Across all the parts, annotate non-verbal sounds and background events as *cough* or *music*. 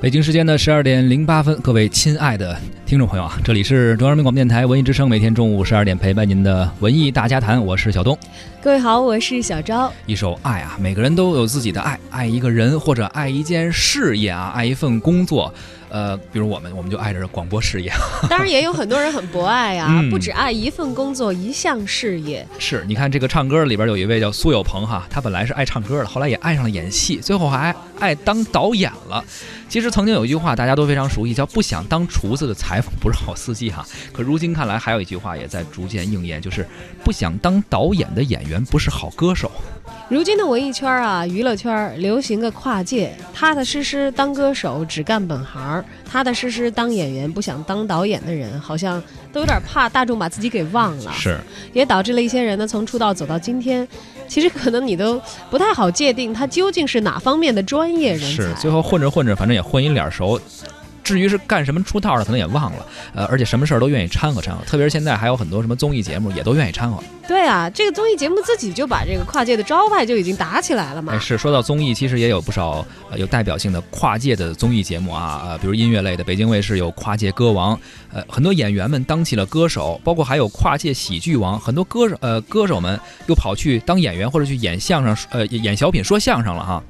北京时间的十二点零八分，各位亲爱的听众朋友啊，这里是中央人民广播电台文艺之声，每天中午十二点陪伴您的文艺大家谈，我是小东。各位好，我是小昭。一首爱啊，每个人都有自己的爱，爱一个人或者爱一件事业啊，爱一份工作。呃，比如我们，我们就爱着广播事业。*laughs* 当然，也有很多人很博爱啊，嗯不止爱一份工作、一项事业。是，你看这个唱歌里边有一位叫苏有朋哈，他本来是爱唱歌的，后来也爱上了演戏，最后还爱当导演了。其实曾经有一句话大家都非常熟悉，叫“不想当厨子的裁缝不是好司机”哈。*laughs* 可如今看来，还有一句话也在逐渐应验，就是“不想当导演的演员不是好歌手如今的文艺圈啊，娱乐圈流行个跨界，踏踏实实当歌手，只干本行；踏踏实实当演员，不想当导演的人，好像都有点怕大众把自己给忘”。了。是，也导致了一些人呢，从出道走到今天，其实可能你都不太好界定他究竟是哪方面的专业人才。是，最后混着混着，反正也混一脸熟。至于是干什么出道的，可能也忘了。呃，而且什么事儿都愿意掺和掺和，特别是现在还有很多什么综艺节目，也都愿意掺和。对啊，这个综艺节目自己就把这个跨界的招牌就已经打起来了嘛。哎，是说到综艺，其实也有不少呃有代表性的跨界的综艺节目啊，呃，比如音乐类的，北京卫视有《跨界歌王》，呃，很多演员们当起了歌手，包括还有跨界喜剧王，很多歌手呃歌手们又跑去当演员或者去演相声，呃，演小品说相声了哈。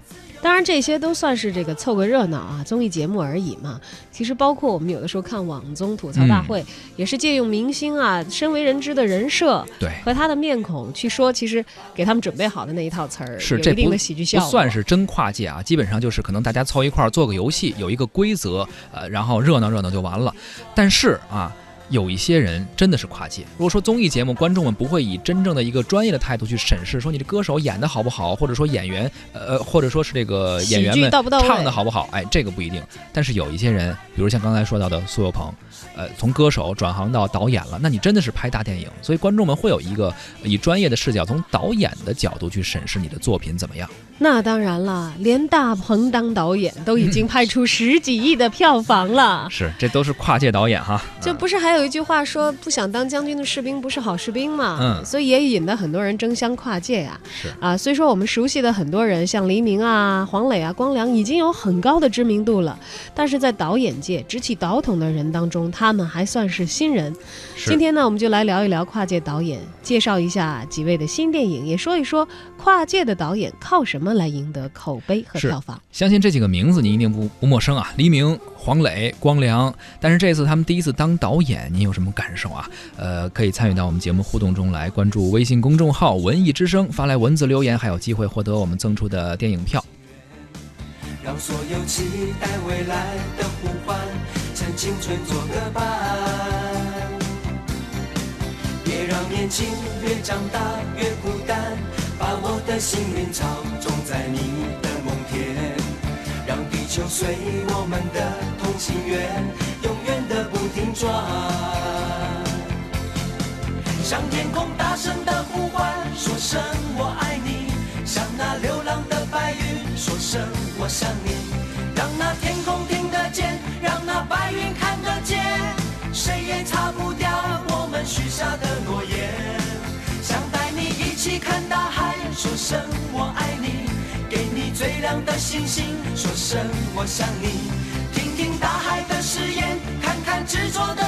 当然，这些都算是这个凑个热闹啊，综艺节目而已嘛。其实，包括我们有的时候看网综吐槽大会，也是借用明星啊身为人知的人设对，和他的面孔去说，其实给他们准备好的那一套词儿，是这一定的喜剧效不果。算是真跨界啊，基本上就是可能大家凑一块儿做个游戏，有一个规则，呃，然后热闹热闹就完了。但是啊。有一些人真的是跨界。如果说综艺节目，观众们不会以真正的一个专业的态度去审视，说你这歌手演的好不好，或者说演员，呃，或者说是这个演员们唱的好不好，哎，这个不一定。但是有一些人，比如像刚才说到的苏有朋，呃，从歌手转行到导演了，那你真的是拍大电影，所以观众们会有一个以专业的视角，从导演的角度去审视你的作品怎么样。那当然了，连大鹏当导演都已经拍出十几亿的票房了。*laughs* 是，这都是跨界导演哈。这不是还有一句话说“不想当将军的士兵不是好士兵”嘛？嗯所以也引得很多人争相跨界呀、是啊，虽说我们熟悉的很多人，像黎明啊、黄磊啊、光良，已经有很高的知名度了，但是在导演界执起导筒的人当中，他们还算是新人。是今天呢，我们就来聊一聊跨界导演，介绍一下几位的新电影，也说一说跨界的导演靠什么来赢得口碑和票房。相信这几个名字您一定不不陌生啊，黎明、黄磊、光良。但是这次他们第一次当导演，您有什么感受啊？呃，可以参与到我们节目互动中来，关注微信公众号“文艺之声”，发来文字留言，还有机会获得我们赠出的电影票。让所有期待未来的呼唤，趁青春做个伴。别让年轻越长大越孤单，把我的幸运草种在你的梦田，就随我们的同心圆，永远的不停转。向天空大声的呼唤，说声我爱你；向那流浪的白云说声我想你。让那天空亮的星星，说声我想你。听听大海的誓言，看看执着的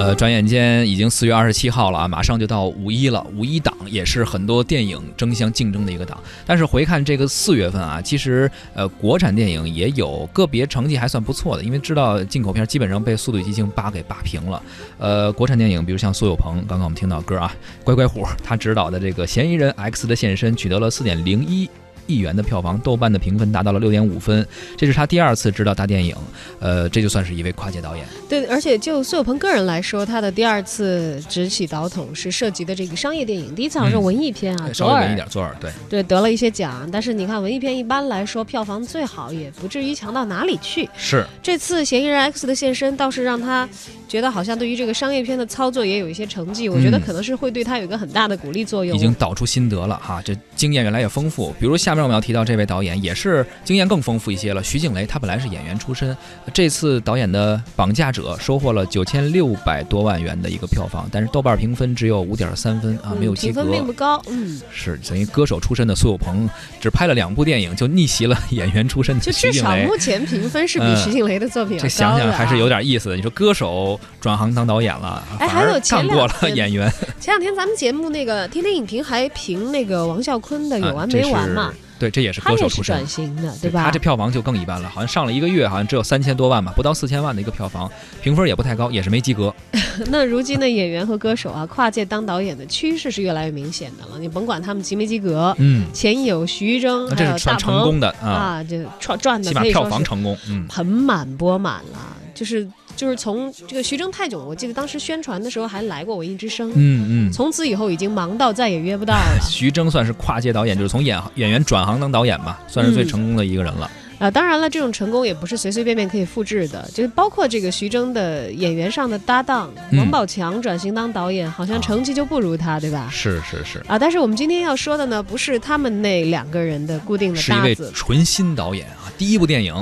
呃，转眼间已经四月二十七号了啊，马上就到五一了。五一档也是很多电影争相竞争的一个档。但是回看这个四月份啊，其实呃，国产电影也有个别成绩还算不错的，因为知道进口片基本上被《速度与激情八》给霸屏了。呃，国产电影比如像苏有朋，刚刚我们听到歌啊，乖乖虎他执导的这个《嫌疑人 X 的现身》取得了四点零一。亿元的票房，豆瓣的评分达到了六点五分，这是他第二次执导大电影，呃，这就算是一位跨界导演。对，而且就苏有朋个人来说，他的第二次执起导筒是涉及的这个商业电影，第一次好像是嗯文艺片啊，稍微文一点，左耳对。对得了一些奖，但是你看文艺片一般来说票房最好也不至于强到哪里去。是，这次嫌疑人 X 的现身倒是让他觉得好像对于这个商业片的操作也有一些成绩，我觉得嗯可能是会对他有一个很大的鼓励作用。已经导出心得了哈，这经验越来越丰富。比如下面我们要提到这位导演，也是经验更丰富一些了。徐静蕾，他本来是演员出身，这次导演的《绑架者》收获了九千六百多万元的一个票房，但是豆瓣评分只有五点三分啊，嗯没有及格评分。并不高，嗯，是等于歌手出身的苏有朋，只拍了两部电影就逆袭了演员出身的就至少徐静蕾。目前评分是比嗯徐静蕾的作品要这想。想还是有点意思的。你说歌手转行当导演了，哎还有前干过了演员，前两天咱们节目那个天天影评还评那个王啸坤的有 *laughs* 完没完嘛，对，这也是歌手出身转。型的，对吧？他这票房就更一般了，好像上了一个月，好像只有三千多万吧，不到四千万的一个票房，评分也不太高，也是没及格。*laughs* 那如今的演员和歌手啊，跨界当导演的趋势是越来越明显的了。你甭管他们及没及格，嗯，前有徐峥，那这是算成鹏功的啊，啊，这赚赚的起码票房成功。嗯，盆满钵满了。就是就是从这个徐峥、泰囧，我记得当时宣传的时候还来过《文艺之声》，嗯嗯。从此以后已经忙到再也约不到了。*laughs* 徐峥算是跨界导演，就是从演演员转行当导演吧，算是最嗯成功的一个人了。啊，当然了，这种成功也不是随随便便可以复制的，就是包括这个徐峥的演员上的搭档嗯王宝强转型当导演，好像成绩就不如他，对吧？是是是，啊，但是我们今天要说的呢，不是他们那两个人的固定的是一位，纯新导演啊，第一部电影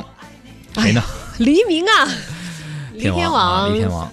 谁呢？黎明啊，黎天啊，王，李天王。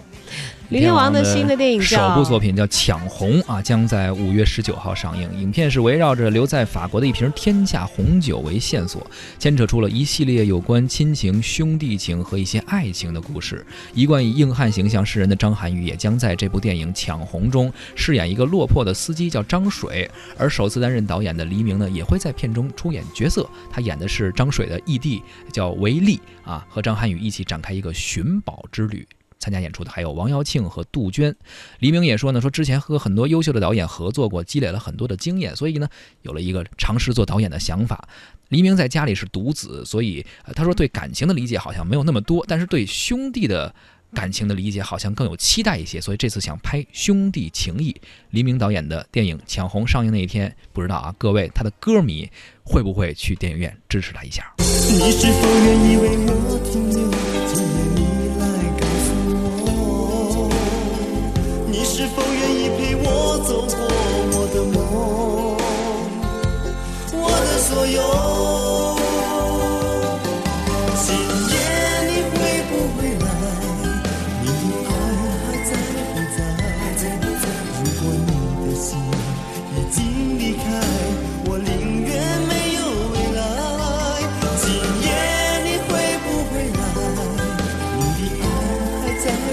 黎天王的新的电影首部作品叫《抢红》啊，将在五月十九号上映。影片是围绕着留在法国的一瓶天价红酒为线索，牵扯出了一系列有关亲情、兄弟情和一些爱情的故事。一贯以硬汉形象示人的张涵予也将在这部电影《抢红》中饰演一个落魄的司机，叫张水。而首次担任导演的黎明呢，也会在片中出演角色，他演的是张水的义弟，叫维利啊，和张涵予一起展开一个寻宝之旅。参加演出的还有王瑶庆和杜鹃。黎明也说呢，说之前和很多优秀的导演合作过，积累了很多的经验，所以呢，有了一个尝试做导演的想法。黎明在家里是独子，所以、他说对感情的理解好像没有那么多，但是对兄弟的感情的理解好像更有期待一些，所以这次想拍兄弟情谊。黎明导演的电影《抢红》上映那一天，不知道啊，各位他的歌迷会不会去电影院支持他一下？你是否愿意为我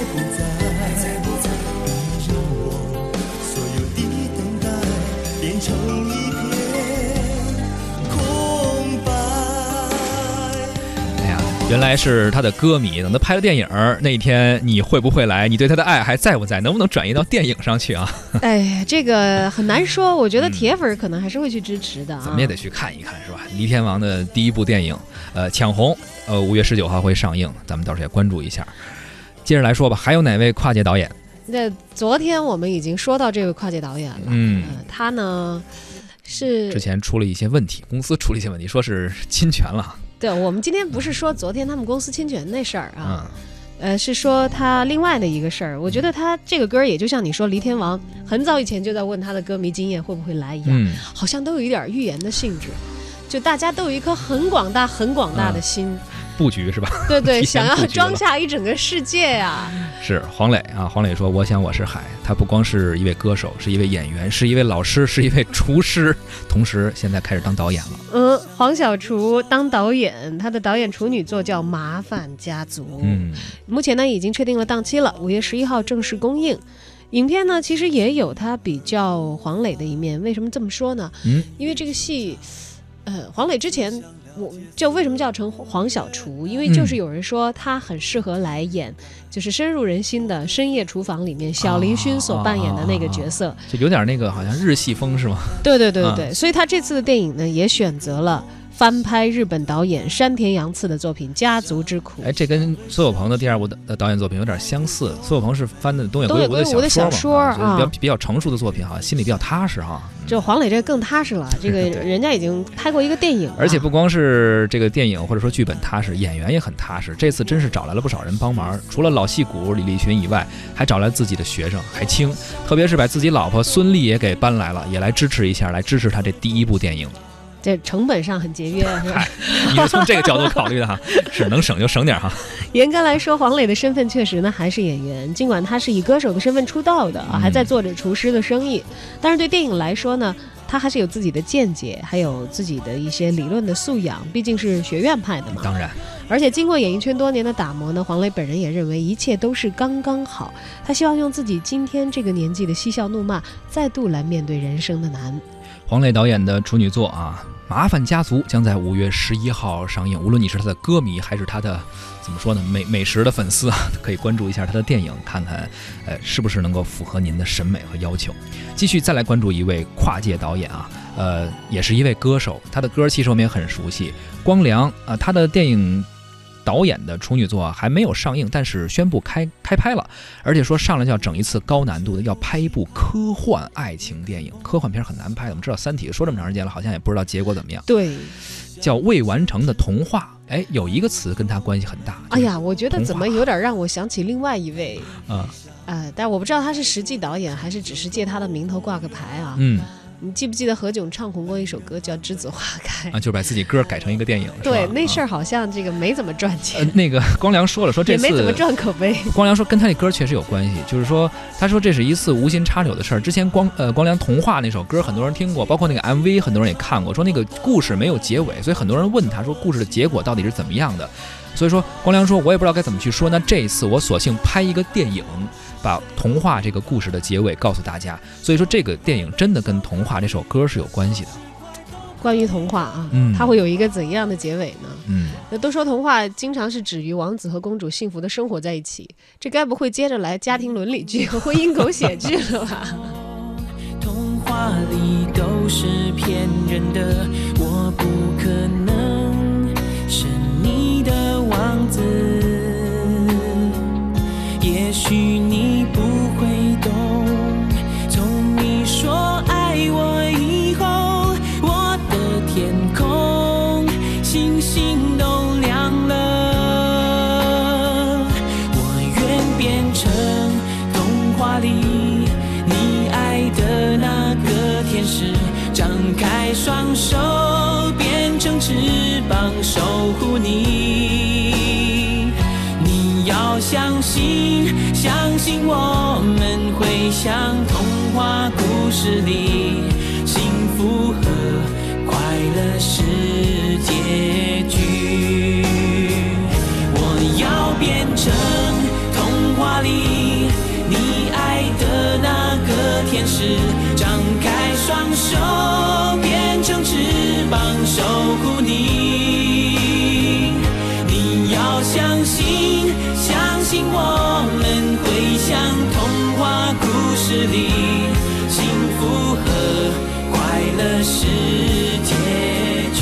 在不在？所有的等待变成一片空白。哎呀，原来是他的歌迷。等他拍了电影那一天，你会不会来？你对他的爱还在不在？能不能转移到电影上去啊？哎呀，这个很难说，我觉得铁粉儿可能还是会去支持的啊。咱们也得去看一看，是吧？黎天王的第一部电影，呃，《抢红》，呃，五月十九号会上映，咱们到时候也关注一下。接着来说吧，还有哪位跨界导演？那昨天我们已经说到这位跨界导演了，嗯呃他呢是之前出了一些问题，公司出了一些问题，说是侵权了。对，我们今天不是说昨天他们公司侵权那事儿啊，嗯，呃，是说他另外的一个事儿。我觉得他这个歌儿也就像你说黎天王很早以前就在问他的歌迷经验会不会来一样，嗯，好像都有一点预言的性质。就大家都有一颗很广大、很广大的心，布局是吧？对 *laughs* 对，想要装下一整个世界呀、是黄磊啊，黄磊说：“我想我是海。”他不光是一位歌手，是一位演员，是一位老师，是一位厨师，同时现在开始当导演了。嗯，黄小厨当导演，他的导演处女作叫《麻烦家族》。嗯，目前呢已经确定了档期了，五月十一号正式公映。影片呢其实也有他比较黄磊的一面，为什么这么说呢？嗯，因为这个戏，呃，黄磊之前我就为什么叫成黄小厨？因为嗯就是有人说他很适合来演，就是深入人心的《深夜厨房》里面小林勋所扮演的那个角色。就有点那个好像日系风是吗？对对对对对，所以他这次的电影呢也选择了翻拍日本导演山田洋次的作品《家族之苦》。哎，这跟苏有朋的第二部的的导演作品有点相似。苏有朋是翻的东野圭圭吾的小小说嘛，就是比较啊比较成熟的作品哈，心里比较踏实哈。嗯这黄磊这更踏实了，这个 *laughs* 人家已经拍过一个电影了，而且不光是这个电影或者说剧本踏实，演员也很踏实。这次真是找来了不少人帮忙，除了老戏骨李立群以外，还找来自己的学生海清，特别是把自己老婆孙俪也给搬来了，也来支持一下，来支持他这第一部电影。这成本上很节约，*laughs* 是吧？你是从这个角度考虑的哈，*laughs* 是能省就省点哈。*laughs* 严格来说，黄磊的身份确实呢还是演员，尽管他是以歌手的身份出道的啊，嗯还在做着厨师的生意，但是对电影来说呢，他还是有自己的见解，还有自己的一些理论的素养，毕竟是学院派的嘛。当然，而且经过演艺圈多年的打磨呢，黄磊本人也认为一切都是刚刚好。他希望用自己今天这个年纪的嬉笑怒骂，再度来面对人生的难。黄磊导演的处女作啊，《麻烦家族》将在五月十一号上映。无论你是他的歌迷，还是他的怎么说呢美美食的粉丝啊，*laughs* 可以关注一下他的电影，看看呃是不是能够符合您的审美和要求。继续再来关注一位跨界导演啊，呃，也是一位歌手，他的歌其实我们也很熟悉，光良啊，他的电影。导演的处女作啊还没有上映，但是宣布开开拍了，而且说上来就要整一次高难度的，要拍一部科幻爱情电影。科幻片很难拍的，我们知道《三体》说这么长时间了，好像也不知道结果怎么样。对，叫未完成的童话，哎，有一个词跟他关系很大。哎呀，我觉得怎么有点让我想起另外一位，啊，呃，但我不知道他是实际导演还是只是借他的名头挂个牌啊。嗯你记不记得何炅唱红过一首歌叫《栀子花开》？啊，就是把自己歌改成一个电影，对，那事儿。好像这个没怎么赚呃钱，，那个光良说了，说这次也没怎么赚口碑。光良说跟他那歌确实有关系，就是说他说这是一次无心插柳的事儿。之前光呃光良童话那首歌很多人听过，包括那个 MV 很多人也看过，说那个故事没有结尾，所以很多人问他说故事的结果到底是怎么样的。所以说光良说我也不知道该怎么去说，那这一次我索性拍一个电影，把童话这个故事的结尾告诉大家。所以说这个电影真的跟童话这首歌是有关系的。关于童话啊，嗯它会有一个怎样的结尾呢？嗯，那都说童话经常是止于王子和公主幸福的生活在一起，这该不会接着来家庭伦理剧和婚姻狗血剧了吧？童话里都是骗人的，相信，相信我们会像童话故事里，幸福和快乐是结局。我要变成童话里你爱的那个天使，张开双手，变成翅膀守护我们会像童话故事里，幸福和快乐是结局。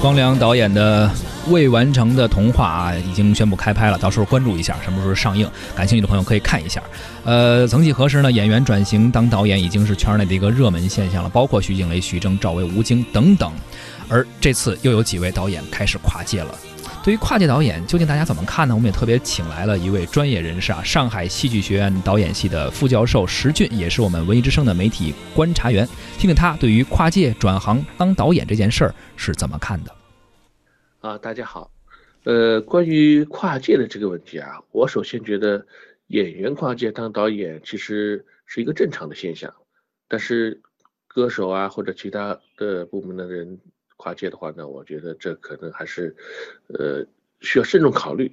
光良导演的未完成的童话啊，已经宣布开拍了，到时候关注一下什么时候上映，感兴趣的朋友可以看一下。呃，曾几何时呢，演员转型当导演已经是圈内的一个热门现象了，包括徐静蕾、徐峥、赵薇、吴京等等。而这次又有几位导演开始跨界了。对于跨界导演，究竟大家怎么看呢？我们也特别请来了一位专业人士啊，上海戏剧学院导演系的副教授石俊，也是我们文艺之声的媒体观察员，听听他对于跨界转行当导演这件事儿是怎么看的。啊，大家好，呃，关于跨界的这个问题啊，我首先觉得演员跨界当导演其实是一个正常的现象，但是歌手啊或者其他的部门的人跨界的话呢，我觉得这可能还是呃需要慎重考虑。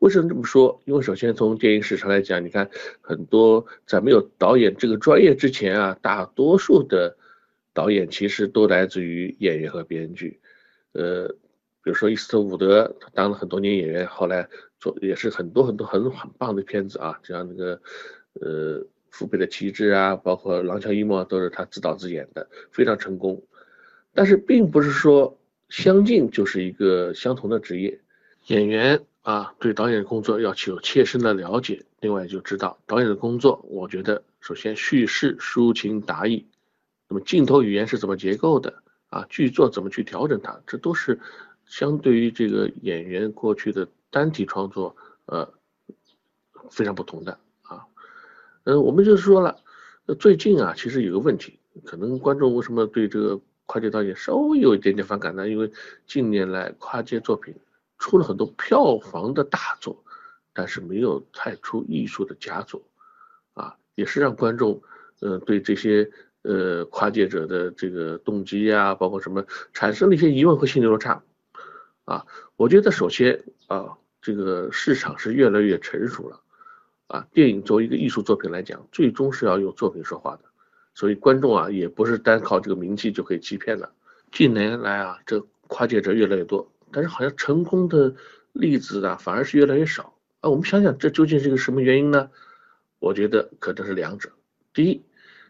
为什么这么说？因为首先从电影史上来讲，你看很多在没有导演这个专业之前啊，大多数的导演其实都来自于演员和编剧，呃，比如说伊斯特伍德，他当了很多年演员，后来做也是很多很多很很棒的片子啊，就像那个呃《父辈的旗帜》啊，包括《廊桥遗梦》都是他自导自演的，非常成功。但是并不是说相近就是一个相同的职业。演员啊，对导演的工作要有切身的了解，另外就知道导演的工作，我觉得首先叙事抒情达意，那么镜头语言是怎么结构的啊？剧作怎么去调整它？这都是相对于这个演员过去的单体创作，呃，非常不同的啊。嗯，我们就说了，最近啊，其实有个问题，可能观众为什么对这个跨界导演稍微有一点点反感呢？因为近年来跨界作品。出了很多票房的大作，但是没有太出艺术的佳作，啊，也是让观众，呃，对这些呃跨界者的这个动机呀，包括什么，产生了一些疑问和心理落差，啊，我觉得首先啊，这个市场是越来越成熟了，啊，电影作为一个艺术作品来讲，最终是要用作品说话的，所以观众啊，也不是单靠这个名气就可以欺骗的。近年来啊，这跨界者越来越多。但是好像成功的例子啊，反而是越来越少啊。我们想想，这究竟是一个什么原因呢？我觉得可能是两者。第一，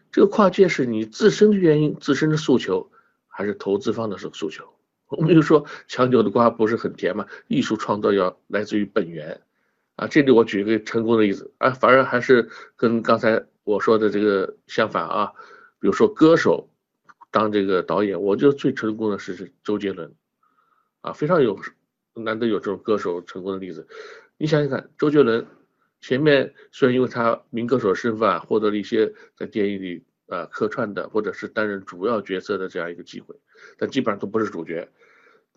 这个跨界是你自身的原因、自身的诉求，还是投资方的诉诉求？*laughs* 我们就说强扭的瓜不是很甜嘛。艺术创造要来自于本源啊。这里我举一个成功的例子啊，反而还是跟刚才我说的这个相反啊。比如说歌手当这个导演，我觉得最成功的是是周杰伦。啊，非常有难得有这种歌手成功的例子。你想想看，周杰伦前面虽然因为他民歌手身份啊，获得了一些在电影里啊客串的或者是担任主要角色的这样一个机会，但基本上都不是主角。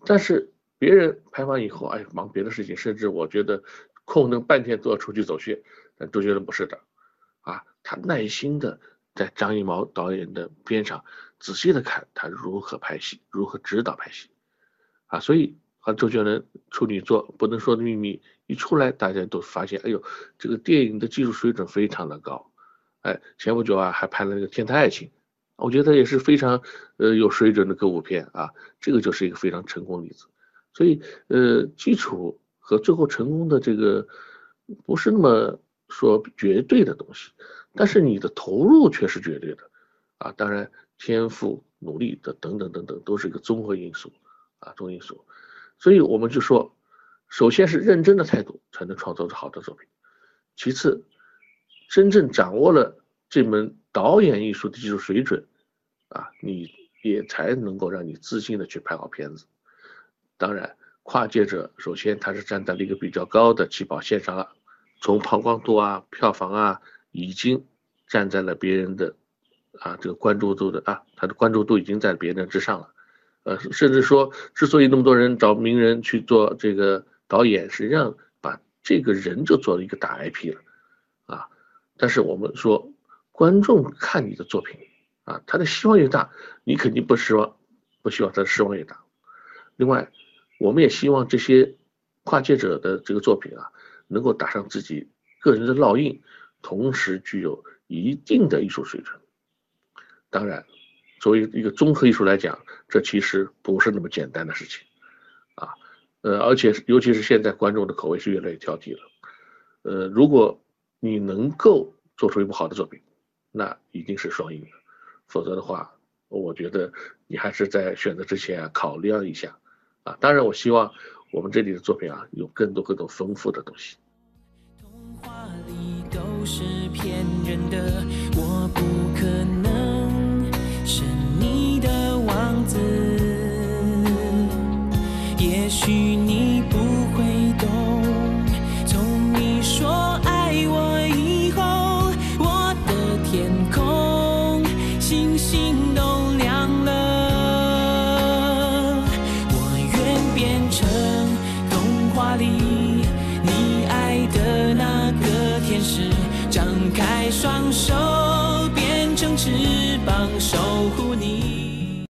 但是别人拍完以后，哎，忙别的事情，甚至我觉得空能半天都要出去走穴。但周杰伦不是的，啊，他耐心的在张艺谋导演的边上仔细的看他如何拍戏，如何指导拍戏。啊，所以和周杰伦处女作《不能说的秘密》一出来，大家都发现，哎呦，这个电影的技术水准非常的高。哎，前不久啊，还拍了那个《天台爱情》，我觉得也是非常呃有水准的歌舞片啊。这个就是一个非常成功例子。所以呃，基础和最后成功的这个不是那么说绝对的东西，但是你的投入却是绝对的啊。当然，天赋、努力的等等等等，都是一个综合因素。啊，综合因素，所以我们就说，首先是认真的态度才能创作出好的作品，其次，真正掌握了这门导演艺术的技术水准，啊，你也才能够让你自信的去拍好片子。当然，跨界者首先他是站在了一个比较高的起跑线上了，从曝光度啊、票房啊，已经站在了别人的啊这个关注度的啊，他的关注度已经在别人之上了。呃，甚至说，之所以那么多人找名人去做这个导演，实际上把这个人就做了一个大 IP 了，啊，但是我们说，观众看你的作品，啊，他的希望越大，你肯定不失望，不希望他的失望越大。另外，我们也希望这些跨界者的这个作品啊，能够打上自己个人的烙印，同时具有一定的艺术水准。当然。作为一个综合艺术来讲，这其实不是那么简单的事情，啊，呃，而且尤其是现在观众的口味是越来越挑剔了，呃，如果你能够做出一部好的作品，那一定是双赢的，否则的话，我觉得你还是在选择之前啊考量一下，啊，当然我希望我们这里的作品啊有更多更多丰富的东西。的，